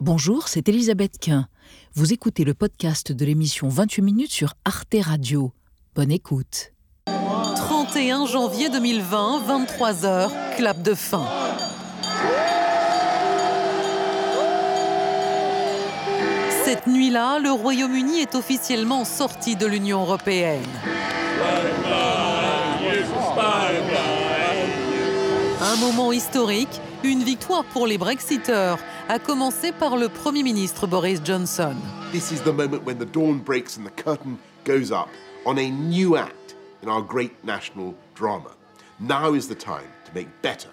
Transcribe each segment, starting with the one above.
Bonjour, c'est Elisabeth Quint. Vous écoutez le podcast de l'émission 28 minutes sur Arte Radio. Bonne écoute. 31 janvier 2020, 23h, clap de fin. Cette nuit-là, le Royaume-Uni est officiellement sorti de l'Union européenne. Un moment historique, une victoire pour les Brexiteurs, à commencer par le Premier ministre Boris Johnson. This is the moment when the dawn breaks and the curtain goes up on a new act in our great national drama. Now is the time to make better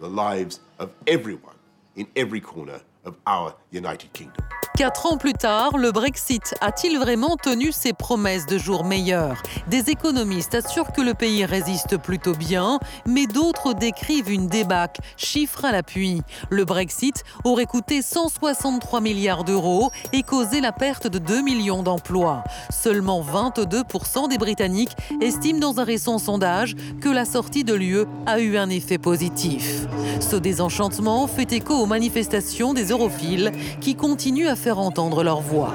the lives of everyone in every corner of our United Kingdom. Quatre ans plus tard, le Brexit a-t-il vraiment tenu ses promesses de jours meilleurs? Des économistes assurent que le pays résiste plutôt bien, mais d'autres décrivent une débâcle, chiffre à l'appui. Le Brexit aurait coûté 163 milliards d'euros et causé la perte de 2 millions d'emplois. Seulement 22% des Britanniques estiment dans un récent sondage que la sortie de l'UE a eu un effet positif. Ce désenchantement fait écho aux manifestations des europhiles qui continuent à entendre leur voix.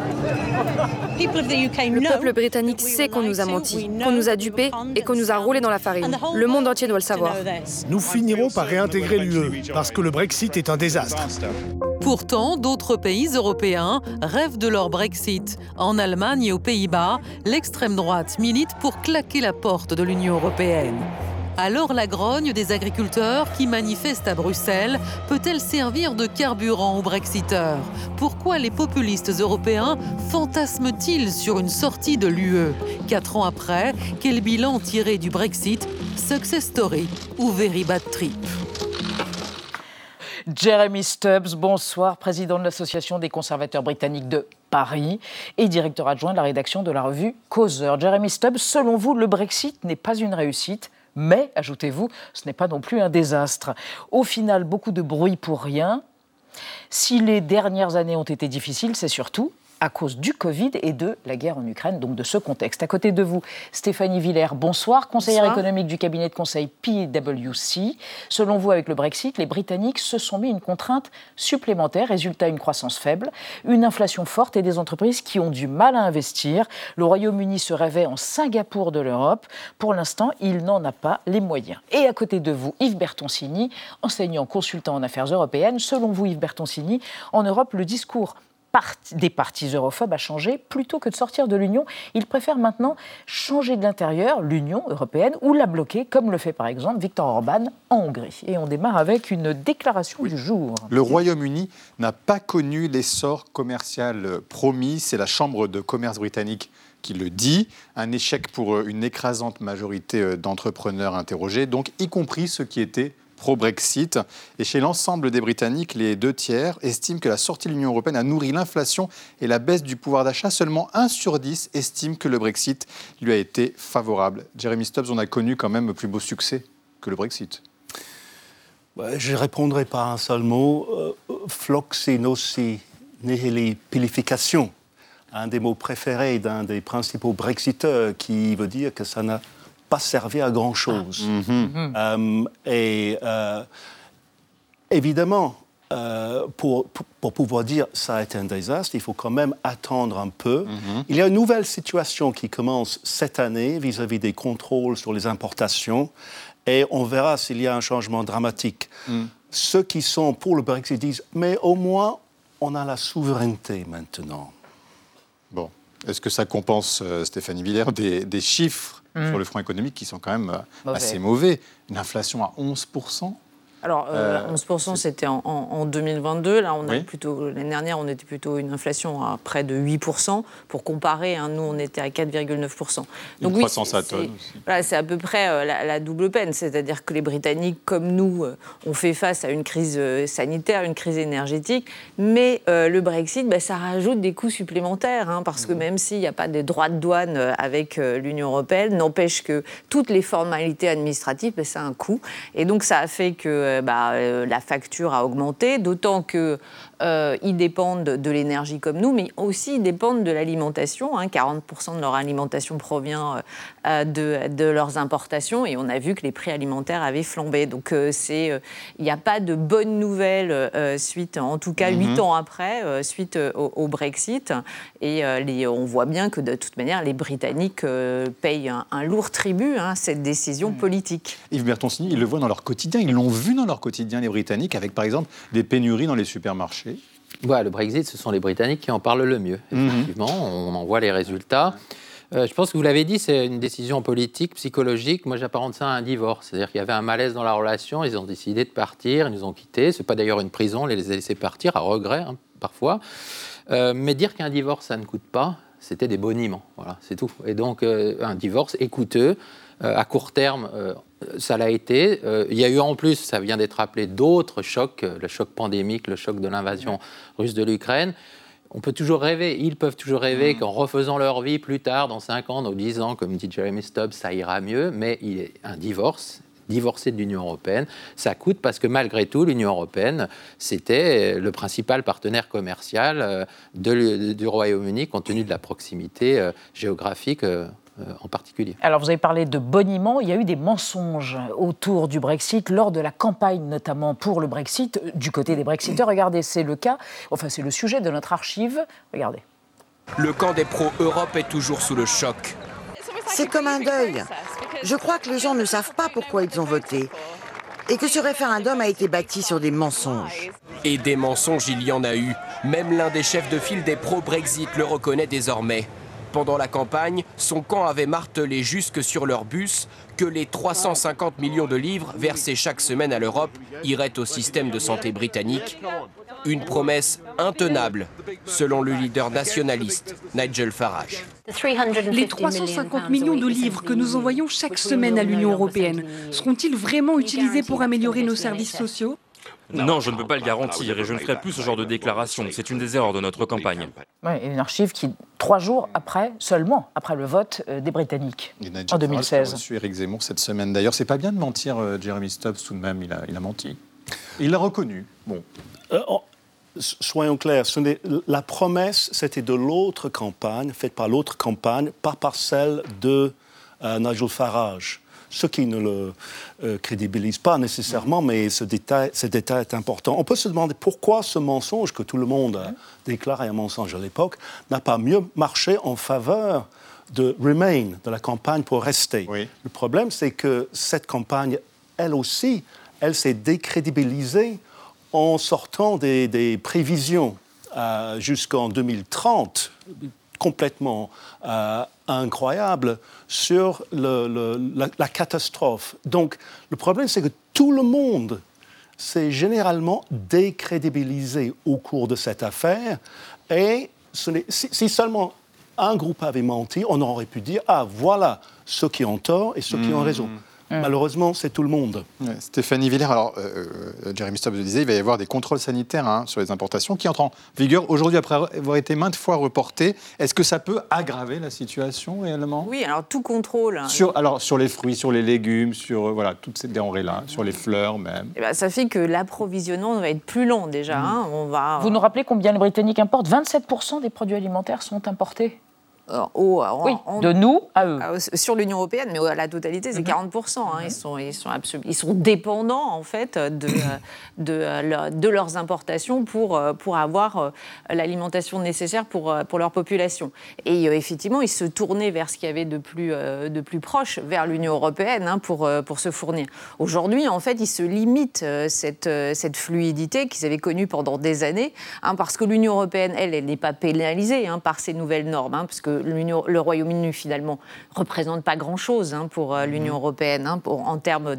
Le peuple britannique sait qu'on nous a menti, qu'on nous a dupés et qu'on nous a roulés dans la farine. Le monde entier doit le savoir. Nous finirons par réintégrer l'UE parce que le Brexit est un désastre. Pourtant, d'autres pays européens rêvent de leur Brexit. En Allemagne et aux Pays-Bas, l'extrême droite milite pour claquer la porte de l'Union européenne. Alors la grogne des agriculteurs qui manifestent à Bruxelles peut-elle servir de carburant aux Brexiteurs? Pourquoi les populistes européens fantasment-ils sur une sortie de l'UE? Quatre ans après, quel bilan tiré du Brexit? Success story ou very bad trip? Jeremy Stubbs, bonsoir, président de l'Association des conservateurs britanniques de Paris et directeur adjoint de la rédaction de la revue Causeur. Jeremy Stubbs, selon vous, le Brexit n'est pas une réussite? Mais, ajoutez-vous, ce n'est pas non plus un désastre. Au final, beaucoup de bruit pour rien. Si les dernières années ont été difficiles, c'est surtout à cause du Covid et de la guerre en Ukraine, donc de ce contexte. À côté de vous, Stéphanie Villers, bonsoir, conseillère économique du cabinet de conseil PwC. Selon vous, avec le Brexit, les Britanniques se sont mis une contrainte supplémentaire, résultat une croissance faible, une inflation forte et des entreprises qui ont du mal à investir. Le Royaume-Uni se rêvait en Singapour de l'Europe. Pour l'instant, il n'en a pas les moyens. Et à côté de vous, Yves Bertoncini, enseignant consultant en affaires européennes. Selon vous, Yves Bertoncini, en Europe, le discours des partis europhobes a changé. Plutôt que de sortir de l'Union, ils préfèrent maintenant changer de l'intérieur l'Union européenne ou la bloquer, comme le fait par exemple Viktor Orban en Hongrie. Et on démarre avec une déclaration du jour. Le Royaume-Uni n'a pas connu l'essor commercial promis. C'est la Chambre de commerce britannique qui le dit. Un échec pour une écrasante majorité d'entrepreneurs interrogés, donc y compris ceux qui étaient pro-Brexit. Et chez l'ensemble des Britanniques, les deux tiers estiment que la sortie de l'Union européenne a nourri l'inflation et la baisse du pouvoir d'achat. Seulement 1 sur 10 estime que le Brexit lui a été favorable. Jeremy Stubbs, on a connu quand même plus beau succès que le Brexit. je répondrai par un seul mot. Euh, floxinosi nihili pilification. Un des mots préférés d'un des principaux Brexiteurs qui veut dire que ça n'a pas servi à grand-chose. Ah. Mhm. Euh, et euh, évidemment, euh, pour, pour, pouvoir dire ça a été un désastre, il faut quand même attendre un peu. Mhm. Il y a une nouvelle situation qui commence cette année vis-à-vis des contrôles sur les importations et on verra s'il y a un changement dramatique. Mm. Ceux qui sont pour le Brexit disent mais au moins on a la souveraineté maintenant. Bon, est-ce que ça compense, Stéphanie Villers, des, des chiffres Mm. sur le front économique qui sont quand même euh, Mauvais. assez mauvais? Une inflation à 11%. Alors, euh, Euh, 11%, c'était en, en- en 2022. Là, on a Oui. plutôt l'année dernière, on était plutôt une inflation à près de 8%. Pour comparer, hein, nous, on était à 4,9%. Une oui, croissance c'est- à tonne c'est- aussi. Voilà, c'est à peu près euh, la, la double peine. C'est-à-dire que les Britanniques, comme nous, euh, ont fait face à une crise euh, sanitaire, une crise énergétique. Mais euh, le Brexit, bah, ça rajoute des coûts supplémentaires. hein, parce Mmh. que même s'il n'y a pas de droits de douane euh, avec euh, l'Union européenne, n'empêche que toutes les formalités administratives, bah, ça a un coût. Et donc, ça a fait que euh, bah, euh, la facture a augmenté. D'autant que euh, ils dépendent de l'énergie comme nous, mais aussi ils dépendent de l'alimentation. 40% hein. de leur alimentation provient euh, de, de, leurs importations et on a vu que les prix alimentaires avaient flambé. Donc c'est, il n'y a pas de bonnes nouvelles suite, en tout cas huit mhm. ans après, suite au, Brexit. Et les, on voit bien que de toute manière, les Britanniques payent un, lourd tribut à hein, cette décision mhm. politique. Yves Bertoncini, ils le voient dans leur quotidien, ils l'ont vu dans leur quotidien, les Britanniques, avec par exemple des pénuries dans les supermarchés. Ouais, le Brexit, ce sont les Britanniques qui en parlent le mieux. Mhm. Effectivement, on en voit les résultats. Euh, je pense que vous l'avez dit, c'est une décision politique, psychologique. Moi, j'apparente ça à un divorce. C'est-à-dire qu'il y avait un malaise dans la relation, ils ont décidé de partir, ils nous ont quittés. Ce n'est pas d'ailleurs une prison, on les a laissés partir, à regret, hein, parfois. Euh, mais dire qu'un divorce, ça ne coûte pas, c'était des boniments. Voilà, c'est tout. Et donc, euh, un divorce est coûteux. À court terme, ça l'a été. Euh, il y a eu en plus, ça vient d'être appelé, d'autres chocs, le choc pandémique, le choc de l'invasion russe de l'Ukraine. On peut toujours rêver, ils peuvent toujours rêver mmh. qu'en refaisant leur vie plus tard, dans 5 ans, dans 10 ans, comme dit Jeremy Stubbs, ça ira mieux, mais il est un divorce, divorcer de l'Union européenne, ça coûte parce que malgré tout, l'Union européenne, c'était le principal partenaire commercial euh, du Royaume-Uni compte tenu de la proximité euh, géographique euh, en particulier. Alors vous avez parlé de boniment, il y a eu des mensonges autour du Brexit lors de la campagne notamment pour le Brexit du côté des Brexiteurs. Regardez, c'est le cas, enfin c'est le sujet de notre archive. Regardez. Le camp des pro-Europe est toujours sous le choc. C'est comme un deuil. Je crois que les gens ne savent pas pourquoi ils ont voté et que ce référendum a été bâti sur des mensonges. Et des mensonges, il y en a eu. Même l'un des chefs de file des pro-Brexit le reconnaît désormais. Pendant la campagne, son camp avait martelé jusque sur leur bus que les 350 millions de livres versés chaque semaine à l'Europe iraient au système de santé britannique. Une promesse intenable, selon le leader nationaliste Nigel Farage. Les 350 millions de livres que nous envoyons chaque semaine à l'Union européenne seront-ils vraiment utilisés pour améliorer nos services sociaux? Non, je ne peux pas le garantir et je ne ferai plus ce genre de déclaration. C'est une des erreurs de notre campagne. Oui, une archive qui, trois jours après, seulement après le vote euh, des Britanniques en 2016. Je suis Eric Zemmour cette semaine. D'ailleurs, c'est pas bien de mentir, euh, Jeremy Stubbs, tout de même, il a, il a menti. Il l'a reconnu. Bon. Euh, oh, soyons clairs, la promesse, c'était de l'autre campagne, faite par l'autre campagne, pas par celle de Nigel Farage ce qui ne le euh, crédibilise pas nécessairement, mais ce détail, ce détail est important. On peut se demander pourquoi ce mensonge que tout le monde a déclaré un mensonge à l'époque n'a pas mieux marché en faveur de Remain, de la campagne pour rester. Le problème, c'est que cette campagne, elle aussi, elle s'est décrédibilisée en sortant des, prévisions euh, jusqu'en 2030 complètement euh, incroyable sur la, catastrophe. Donc le problème, c'est que tout le monde s'est généralement décrédibilisé au cours de cette affaire. Et si, seulement un groupe avait menti, on aurait pu dire, ah voilà ceux qui ont tort et ceux qui ont raison. Mm. Malheureusement, c'est tout le monde. Stéphanie Villers, alors euh, euh, Jeremy Stubbs le disait, il va y avoir des contrôles sanitaires hein, sur les importations qui entrent en vigueur aujourd'hui après avoir été maintes fois reportés. Est-ce que ça peut aggraver la situation réellement? Oui, alors tout contrôle. Hein. Sur, alors sur les fruits, sur les légumes, sur euh, voilà toutes ces denrées-là, sur les fleurs même. Eh ben, ça fait que l'approvisionnement va être plus long déjà. Mm. Hein. On va... Vous nous rappelez combien les Britanniques importent? 27% des produits alimentaires sont importés au, oui, de nous à eux. Sur l'Union européenne, mais à la totalité, c'est 40%. Mhm. Hein. ils, sont, ils, sont ils sont dépendants, en fait, de, de, de, leurs importations pour, pour avoir euh, l'alimentation nécessaire pour, pour leur population. Et euh, effectivement, ils se tournaient vers ce qu'il y avait de plus, euh, de plus proche, vers l'Union européenne, hein, pour, pour se fournir. Aujourd'hui, en fait, ils se limitent cette, cette fluidité qu'ils avaient connue pendant des années, hein, parce que l'Union européenne, elle, elle n'est pas pénalisée par ces nouvelles normes, parce que le Royaume-Uni, finalement, représente pas grand-chose hein, pour euh, l'Union mhm. européenne hein, en termes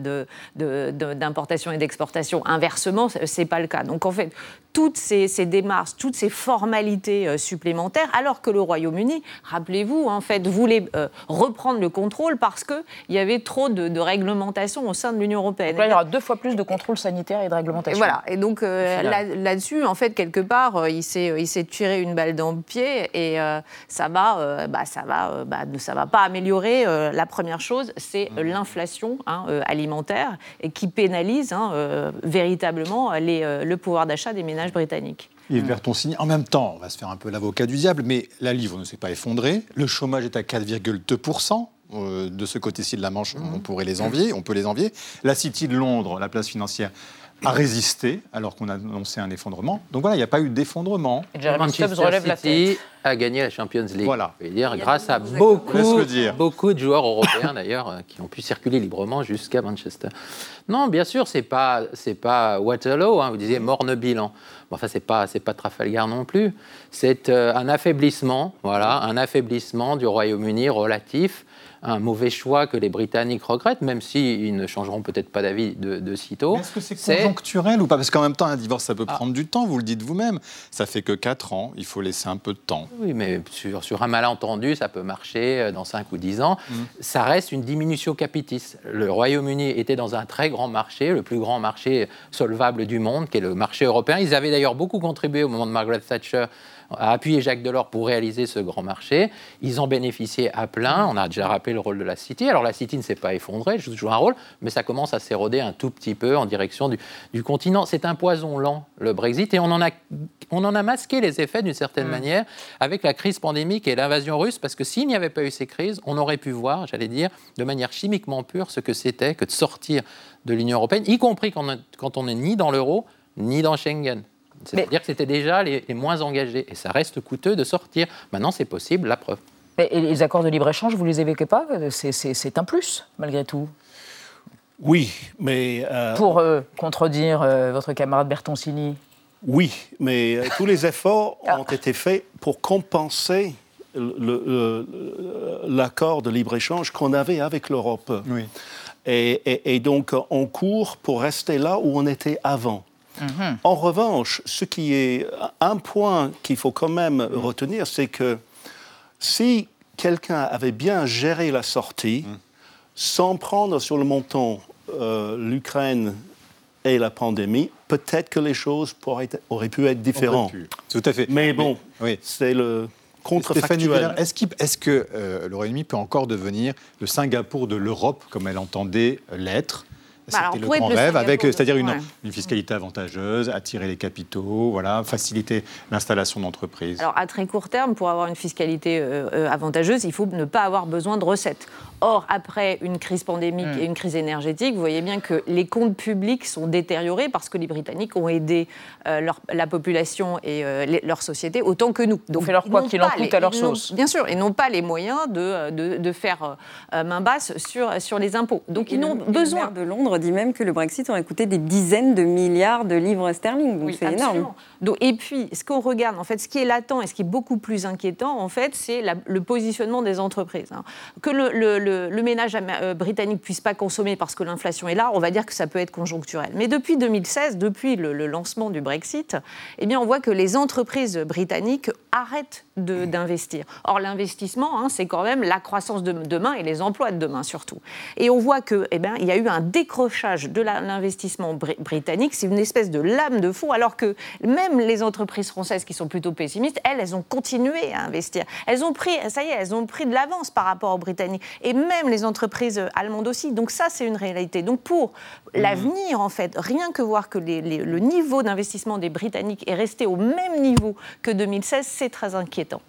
d'importation de, et d'exportation. Inversement, ce n'est pas le cas. Donc, en fait, toutes ces, démarches, toutes ces formalités euh, supplémentaires, alors que le Royaume-Uni, rappelez-vous, en fait, voulait euh, reprendre le contrôle parce qu'il y avait trop de, réglementation au sein de l'Union européenne. Donc il y aura deux fois plus de contrôle sanitaire et de réglementation. voilà. Et donc là-dessus, en fait, quelque part, il s'est tiré une balle dans le pied et ça va va, bah, ça va, bah, ça va pas améliorer. la première chose, c'est mmh. l'inflation hein, alimentaire et qui pénalise hein, véritablement les, le pouvoir d'achat des ménages britanniques. Yves Bertoncini, en même temps, on va se faire un peu l'avocat du diable, mais la livre ne s'est pas effondrée. Le chômage est à 4,2%. Euh, de ce côté-ci de la Manche, on pourrait les envier, on peut les envier. La City de Londres, la place financière, a résisté alors qu'on a annoncé un effondrement. Donc voilà, il n'y a pas eu d'effondrement. Manchester City a gagné la Champions League. Voilà. dire, grâce à beaucoup, beaucoup de joueurs européens d'ailleurs euh, qui ont pu circuler librement jusqu'à Manchester. Non, bien sûr, c'est pas c'est pas Waterloo. Hein, vous disiez morne bilan. Bon, enfin, c'est pas c'est pas Trafalgar non plus. C'est euh, un affaiblissement, voilà, un affaiblissement du Royaume-Uni relatif un mauvais choix que les Britanniques regrettent, même s'ils ne changeront peut-être pas d'avis de, sitôt. Est-ce que c'est conjoncturel ou pas? Parce qu'en même temps, un divorce, ça peut ah. prendre du temps, vous le dites vous-même. Ça fait que 4 ans, il faut laisser un peu de temps. Oui, mais sur, sur un malentendu, ça peut marcher euh, dans 5 ou 10 ans. Mmh. Ça reste une diminution capitis. Le Royaume-Uni était dans un très grand marché, le plus grand marché solvable du monde, qui est le marché européen. Ils avaient d'ailleurs beaucoup contribué au moment de Margaret Thatcher a appuyé Jacques Delors pour réaliser ce grand marché. Ils en bénéficiaient à plein. On a déjà rappelé le rôle de la City. Alors la City ne s'est pas effondrée, joue toujours un rôle, mais ça commence à s'éroder un tout petit peu en direction du, continent. C'est un poison lent, le Brexit, et on en a, on en a masqué les effets d'une certaine mm. manière avec la crise pandémique et l'invasion russe, parce que s'il n'y avait pas eu ces crises, on aurait pu voir, j'allais dire, de manière chimiquement pure ce que c'était que de sortir de l'Union européenne, y compris quand on n'est ni dans l'euro, ni dans Schengen. C'est-à-dire que c'était déjà les, moins engagés. Et ça reste coûteux de sortir. Maintenant, c'est possible, la preuve. Et les accords de libre-échange, vous les évoquez pas? C'est un plus, malgré tout Oui, mais... Euh, Pour euh, contredire euh, votre camarade Bertoncini Oui, mais tous les efforts ah. ont été faits pour compenser l'accord de libre-échange qu'on avait avec l'Europe. Oui. Et, et, donc, on court pour rester là où on était avant. Mhm. En revanche, ce qui est un point qu'il faut quand même retenir, c'est que si quelqu'un avait bien géré la sortie, mhm. sans prendre sur le montant euh, l'Ukraine et la pandémie, peut-être que les choses auraient pu être différentes. Tout à fait. Mais bon, c'est le contrefactuel. Est-ce que euh, le Royaume-Uni peut encore devenir le Singapour de l'Europe, comme elle entendait l'être? Bah, C'était le grand rêve, avec, c'est-à-dire une, fiscalité avantageuse, attirer les capitaux, voilà, faciliter l'installation d'entreprises. Alors à très court terme, pour avoir une fiscalité euh, euh, avantageuse, il faut ne pas avoir besoin de recettes. Or, après une crise pandémique hmm. et une crise énergétique, vous voyez bien que les comptes publics sont détériorés parce que les Britanniques ont aidé euh, leur, la population et leur société autant que nous. Donc, fait leur quoi qu'il en coûte à leur sauce. Bien sûr, et n'ont pas les moyens de, de, de faire main basse sur, sur les impôts. Donc ils n'ont besoin. de Londres dit même que le Brexit aurait coûté des dizaines de milliards de livres sterling. Donc c'est énorme. Donc, et puis, ce qu'on regarde, en fait, ce qui est latent et ce qui est beaucoup plus inquiétant, en fait, c'est le positionnement des entreprises. Hein. Que le, le, ménage euh, britannique puisse pas consommer parce que l'inflation est là, on va dire que ça peut être conjoncturel. Mais depuis 2016, depuis le, lancement du Brexit, eh bien, on voit que les entreprises britanniques arrêtent d'investir. Or, l'investissement, hein, c'est quand même la croissance de demain et les emplois de demain surtout. Et on voit que, eh bien, il y a eu un décrochage de l'investissement britannique. C'est une espèce de lame de fond, alors que même les entreprises françaises qui sont plutôt pessimistes, elles, elles ont continué à investir. Elles ont pris, ça y est, elles ont pris de l'avance par rapport aux Britanniques. Les entreprises allemandes aussi. Donc ça, c'est une réalité. Donc pour mmh. l'avenir, en fait, rien que voir que le niveau d'investissement des Britanniques est resté au même niveau que 2016, c'est très inquiétant.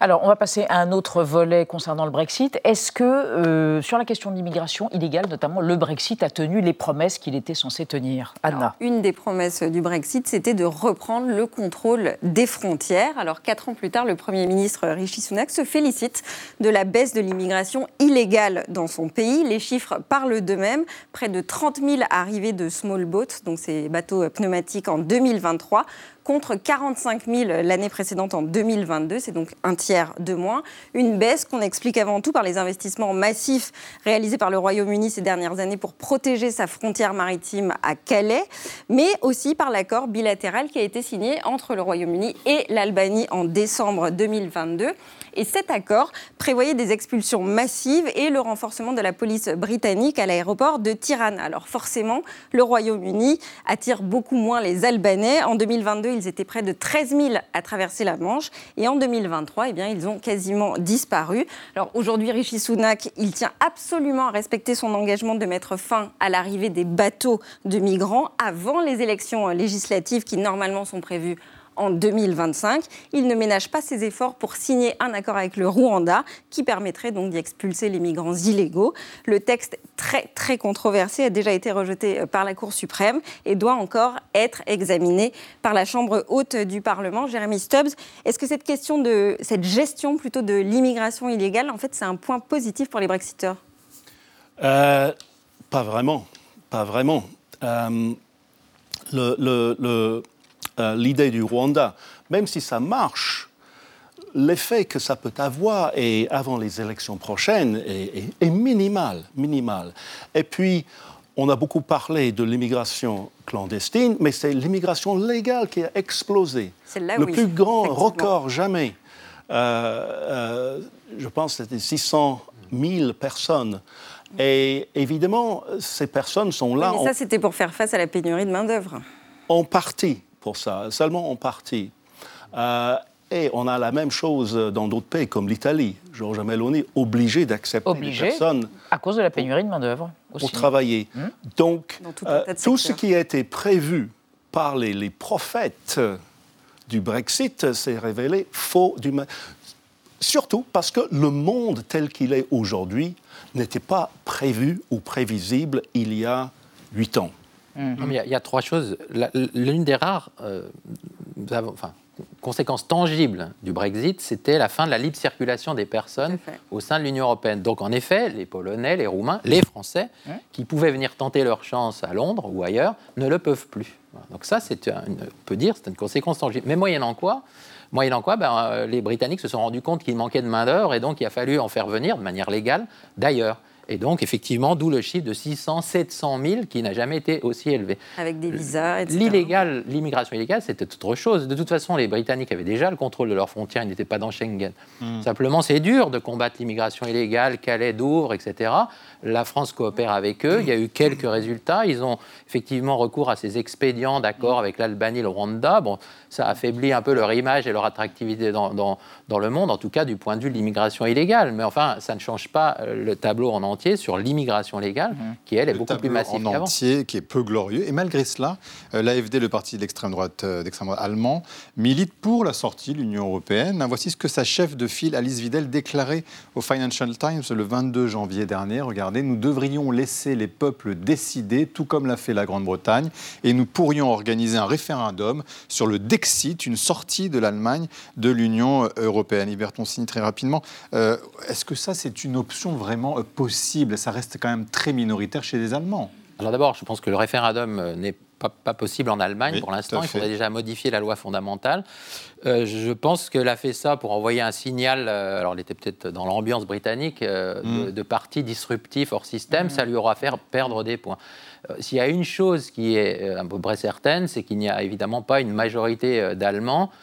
Alors, on va passer à un autre volet concernant le Brexit. Est-ce que, euh, sur la question de l'immigration illégale, notamment, le Brexit a tenu les promesses qu'il était censé tenir? Une des promesses du Brexit, c'était de reprendre le contrôle des frontières. Alors, quatre ans plus tard, le Premier ministre Rishi Sunak se félicite de la baisse de l'immigration illégale dans son pays. Les chiffres parlent d'eux-mêmes. Près de 30 000 arrivées de small boats, donc ces bateaux pneumatiques, en 2023 contre 45 000 l'année précédente en 2022. C'est donc un tiers de moins. Une baisse qu'on explique avant tout par les investissements massifs réalisés par le Royaume-Uni ces dernières années pour protéger sa frontière maritime à Calais, mais aussi par l'accord bilatéral qui a été signé entre le Royaume-Uni et l'Albanie en décembre 2022. Et cet accord prévoyait des expulsions massives et le renforcement de la police britannique à l'aéroport de Tirana. Alors forcément, le Royaume-Uni attire beaucoup moins les Albanais. En 2022, ils étaient près de 13 000 à traverser la Manche. Et en 2023, eh bien, ils ont quasiment disparu. Alors aujourd'hui, Rishi Sunak, il tient absolument à respecter son engagement de mettre fin à l'arrivée des bateaux de migrants avant les élections législatives qui normalement sont prévues en 2025. Il ne ménage pas ses efforts pour signer un accord avec le Rwanda qui permettrait donc d'y expulser les migrants illégaux. Le texte très très controversé a déjà été rejeté euh, par la Cour suprême et doit encore être examiné par la Chambre haute du Parlement. Jérémy Stubbs, est-ce que cette question de cette gestion plutôt de l'immigration illégale, en fait, c'est un point positif pour les Brexiteurs? Euh, Pas vraiment, pas vraiment. Euh, le euh, l'idée du Rwanda, même si ça marche, l'effet que ça peut avoir et avant les élections prochaines est, minimal, minimal. Et puis, on a beaucoup parlé de l'immigration clandestine, mais c'est l'immigration légale qui a explosé. le plus grand record jamais. Euh, euh, je pense que c'était 600 000 personnes. Et évidemment, ces personnes sont là. mais ça, c'était pour faire face à la pénurie de main-d'œuvre. En partie pour ça, seulement en partie. Euh, et on a la même chose dans d'autres pays, comme l'Italie. Georges Meloni obligé d'accepter les personnes. À cause de la pénurie de main-d'œuvre. Pour travailler. Hmm. Donc, euh, tout, ce qui a été prévu par les, les prophètes du Brexit s'est révélé faux. Du... Surtout parce que le monde tel qu'il est aujourd'hui n'était pas prévu ou prévisible il y a huit ans. Il y, a trois choses. L'une des rares euh, enfin, conséquences tangibles du Brexit, c'était la fin de la libre circulation des personnes au sein de l'Union européenne. Donc en effet, les Polonais, les Roumains, les Français, qui pouvaient venir tenter leur chance à Londres ou ailleurs, ne le peuvent plus. Donc ça, c'est on peut dire, c'est une conséquence tangible. Mais moyennant quoi Moyennant quoi, ben, euh, les Britanniques se sont rendus compte qu'il manquait de main-d'œuvre et donc il a fallu en faire venir de manière légale d'ailleurs. Et donc, effectivement, d'où le chiffre de 600, 700 000 qui n'a jamais été aussi élevé. Avec des visas, etc. L'illégal, l'immigration illégale, c'était autre chose. De toute façon, les Britanniques avaient déjà le contrôle de leurs frontières, ils n'étaient pas dans Schengen. Hmm. Simplement, c'est dur de combattre l'immigration illégale, Calais, Douvres, etc. La France coopère avec eux. Il y a eu quelques résultats. Ils ont effectivement recours à ces expédients d'accord avec l'Albanie, le Rwanda. Bon, ça affaiblit un peu leur image et leur attractivité dans, dans, dans le monde, en tout cas du point de vue de l'immigration illégale. Mais enfin, ça ne change pas euh, le tableau en entier sur l'immigration légale, mhm. qui elle est beaucoup plus massive en entier, qui est peu glorieux. Et malgré cela, euh, l'AFD, le parti d'extrême droite, euh, d'extrême droite allemand, milite pour la sortie de l'Union européenne. Voici ce que sa chef de file, Alice Vidal, déclarait au Financial Times le 22 janvier dernier. Regardez, nous devrions laisser les peuples décider, tout comme l'a fait la Grande-Bretagne, et nous pourrions organiser un référendum sur le Dexit, une sortie de l'Allemagne de l'Union européenne. Yberton signe très rapidement. Euh, est-ce que ça, c'est une option vraiment possible Ça reste quand même très minoritaire chez les Allemands. Alors d'abord, je pense que le référendum euh, n'est pas, possible en Allemagne pour l'instant. Il faudrait déjà modifier la loi fondamentale. Euh, je pense qu'elle a fait ça pour envoyer un signal. Euh, alors, elle était peut-être dans l'ambiance britannique mm. de, parti disruptif hors système. Mm. Ça lui aura fait perdre des points. S'il y a une chose qui est à peu près certaine, c'est qu'il n'y a évidemment pas une majorité d'Allemands euh,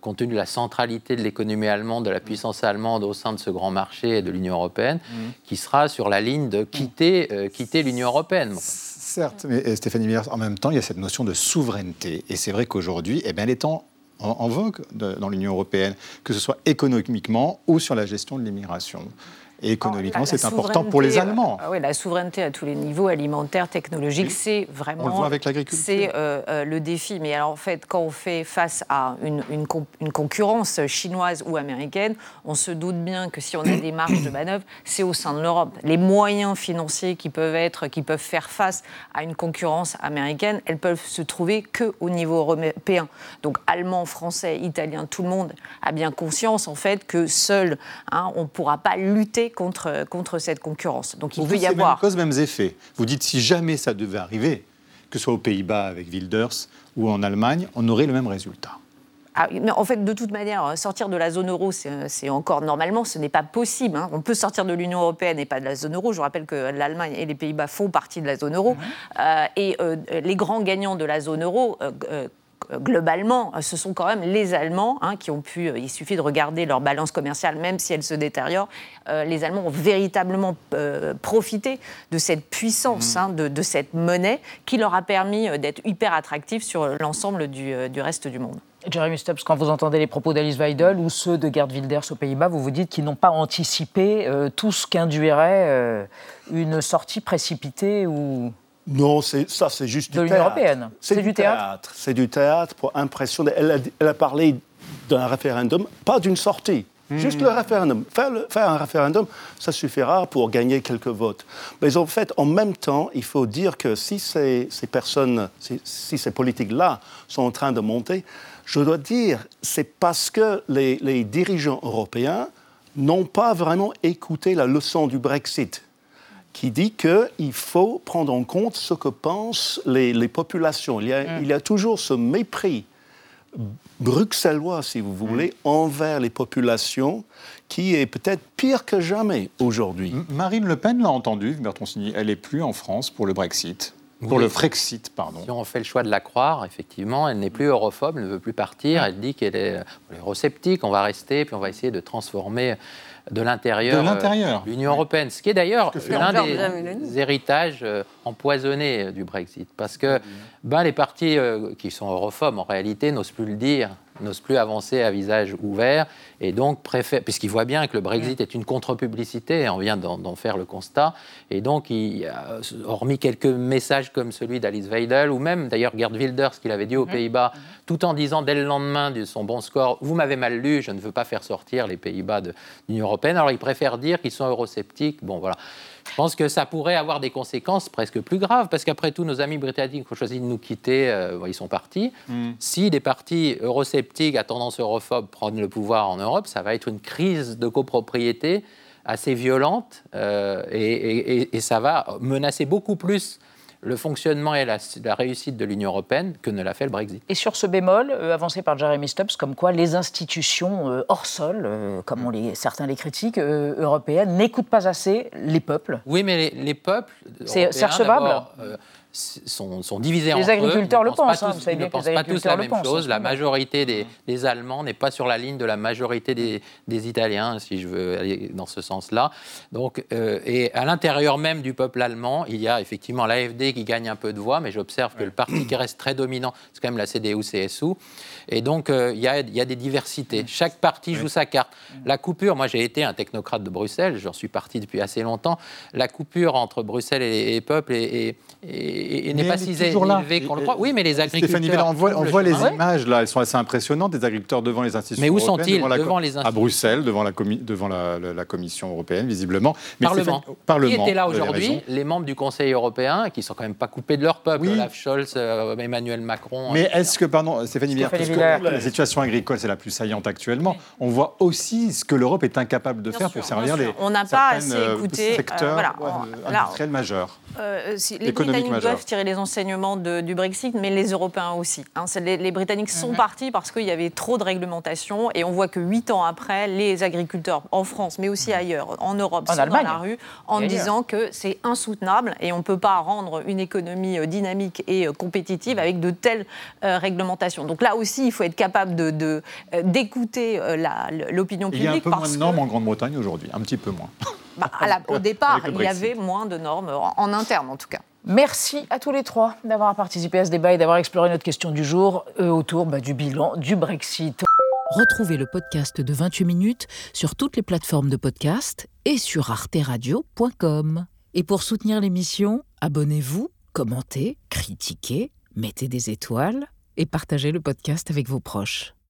compte tenu de la centralité de l'économie allemande, de la puissance allemande au sein de ce grand marché et de l'Union européenne, mhm. qui sera sur la ligne de quitter, euh, quitter l'Union européenne. Certes, mais Stéphanie Miller, en même temps, il y a cette notion de souveraineté. Et c'est vrai qu'aujourd'hui, eh bien, elle est en, en, vogue dans l'Union européenne, que ce soit économiquement ou sur la gestion de l'immigration. Et économiquement, c'est important pour les Allemands. Euh, oui, la souveraineté à tous les niveaux, alimentaire, technologique, c'est vraiment. On le voit avec l'agriculture. C'est euh, euh, le défi. Mais alors, en fait, quand on fait face à une, une, concurrence chinoise ou américaine, on se doute bien que si on a des marges de manœuvre, c'est au sein de l'Europe. Les moyens financiers qui peuvent être, qui peuvent faire face à une concurrence américaine, elles peuvent se trouver que au niveau européen. Donc, allemand, français, italien, tout le monde a bien conscience en fait que seul, hein, on ne pourra pas lutter contre, contre cette concurrence. Donc il peut y avoir. cause, mêmes effets. Vous dites si jamais ça devait arriver, que ce soit aux Pays-Bas avec Wilders ou en Allemagne, on aurait le même résultat. Ah, en fait, de toute manière, sortir de la zone euro, c'est encore normalement, ce n'est pas possible. Hein. On peut sortir de l'Union européenne et pas de la zone euro. Je rappelle que l'Allemagne et les Pays-Bas font partie de la zone euro. Mhm. Euh, et euh, les grands gagnants de la zone euro, euh, globalement, ce sont quand même les Allemands hein, qui ont pu, il suffit de regarder leur balance commerciale, même si elle se détériore, les Allemands ont véritablement profité de cette puissance, mmh. hein, de, cette monnaie qui leur a permis d'être hyper attractifs sur l'ensemble du, du reste du monde. Jeremy Stubbs, quand vous entendez les propos d'Alice Weidel ou ceux de Gerd Wilders aux Pays-Bas, vous vous dites qu'ils n'ont pas anticipé euh, tout ce qu'induirait euh, une sortie précipitée ou non, ça c'est juste du de l'Union européenne. C'est du, théâtre. C'est du théâtre pour impressionner. Elle a, elle a parlé d'un référendum, pas d'une sortie. Hmm. Juste le référendum. Faire, faire, un référendum, ça suffira pour gagner quelques votes. Mais en fait, en même temps, il faut dire que si ces, ces personnes, si, si ces politiques-là sont en train de monter, je dois dire, c'est parce que les, dirigeants européens n'ont pas vraiment écouté la leçon du Brexit, qui dit qu'il faut prendre en compte ce que pensent les, populations. Il y, a, mm. il y, a, toujours ce mépris bruxellois, si vous voulez, mm. envers les populations, qui est peut-être pire que jamais aujourd'hui. Marine Le Pen l'a entendu, Bertrand Signy, elle n'est plus en France pour le Brexit. Pour le Frexit, pardon. Si on fait le choix de la croire, effectivement, elle n'est plus europhobe, elle ne veut plus partir. Elle dit qu'elle est, eurosceptique, on va rester, puis on va essayer de transformer de l'intérieur euh, l'Union européenne. Ce qui est d'ailleurs l'un des héritages euh, empoisonnés euh, du Brexit. Parce que ben, les partis qui sont europhobes, en réalité, n'osent plus le dire n'ose plus avancer à visage ouvert et donc préfère, puisqu'il voit bien que le Brexit est une contre-publicité, on vient d'en faire le constat, et donc, il, hormis quelques messages comme celui d'Alice Weidel, ou même d'ailleurs Gerd Wilders, qu'il avait dit aux Pays-Bas, tout en disant dès le lendemain de son bon score, vous m'avez mal lu, je ne veux pas faire sortir les Pays-Bas de l'Union européenne, alors il préfère dire qu'ils sont eurosceptiques, bon voilà. Je pense que ça pourrait avoir des conséquences presque plus graves, parce qu'après tout, nos amis britanniques ont choisi de nous quitter, euh, ils sont partis. Mm. Si des partis eurosceptiques à tendance europhobe prennent le pouvoir en Europe, ça va être une crise de copropriété assez violente, euh, et, et, ça va menacer beaucoup plus le fonctionnement et la, réussite de l'Union européenne que ne l'a fait le Brexit. Et sur ce bémol, euh, avancé par Jeremy Stubbs, comme quoi les institutions euh, hors sol, euh, comme on les, certains les critiquent, européennes, n'écoutent pas assez les peuples. Oui, mais les, les peuples. C'est recevable sont, sont divisés les agriculteurs le pensent, hein, ils ne pensent pas tous la même chose. La majorité des, des Allemands n'est pas sur la ligne de la majorité des, des, Italiens, si je veux aller dans ce sens-là. Donc, euh, et à l'intérieur même du peuple allemand, il y a effectivement l'AFD qui gagne un peu de voix, mais j'observe que le parti qui reste très dominant, c'est quand même la CDU-CSU. Et donc, euh, il y, a, il y, a, des diversités. Chaque parti joue sa carte. La coupure, moi j'ai été un technocrate de Bruxelles, j'en suis parti depuis assez longtemps. La coupure entre Bruxelles et, et peuple est, et, n'est pas si élevé qu'on le croit. Oui, mais les agriculteurs. Stéphanie on voit, on voit les images là, elles sont assez impressionnantes des agriculteurs devant les institutions. Mais où sont-ils devant, les institutions À Bruxelles, devant la, devant la, Commission européenne, visiblement. Mais Parlement. Parlement. Qui étaient là aujourd'hui Les membres du Conseil européen, qui sont quand même pas coupés de leur peuple. Olaf Scholz, euh, Emmanuel Macron. Mais est-ce que, pardon, Stéphanie Villard, la situation agricole c'est la plus saillante actuellement, on voit aussi ce que l'Europe est incapable de faire pour servir les on n'a pas assez euh, écouté, euh, secteurs industriels majeurs. Les Britanniques doivent tirer les enseignements du Brexit, mais les Européens aussi. Hein. Les, Britanniques sont mhm. partis parce qu'il y avait trop de réglementation et on voit que huit ans après, les agriculteurs en France, mais aussi mhm. ailleurs, en Europe, sont dans la rue en disant que c'est insoutenable et on ne peut pas rendre une économie euh, dynamique et euh, compétitive avec de telles euh, réglementations. Donc là aussi, il faut être capable d'écouter de, l'opinion publique. Il y a un peu moins de normes en Grande-Bretagne aujourd'hui, un petit peu moins. Bah, au départ, il y avait moins de normes, en interne en tout cas. Merci à tous les trois d'avoir participé à ce débat et d'avoir exploré notre question du jour euh, autour bah, du bilan du Brexit. Retrouvez le podcast de 28 minutes sur toutes les plateformes de podcast et sur arteradio.com. Et pour soutenir l'émission, abonnez-vous, commentez, critiquez, mettez des étoiles et partagez le podcast avec vos proches.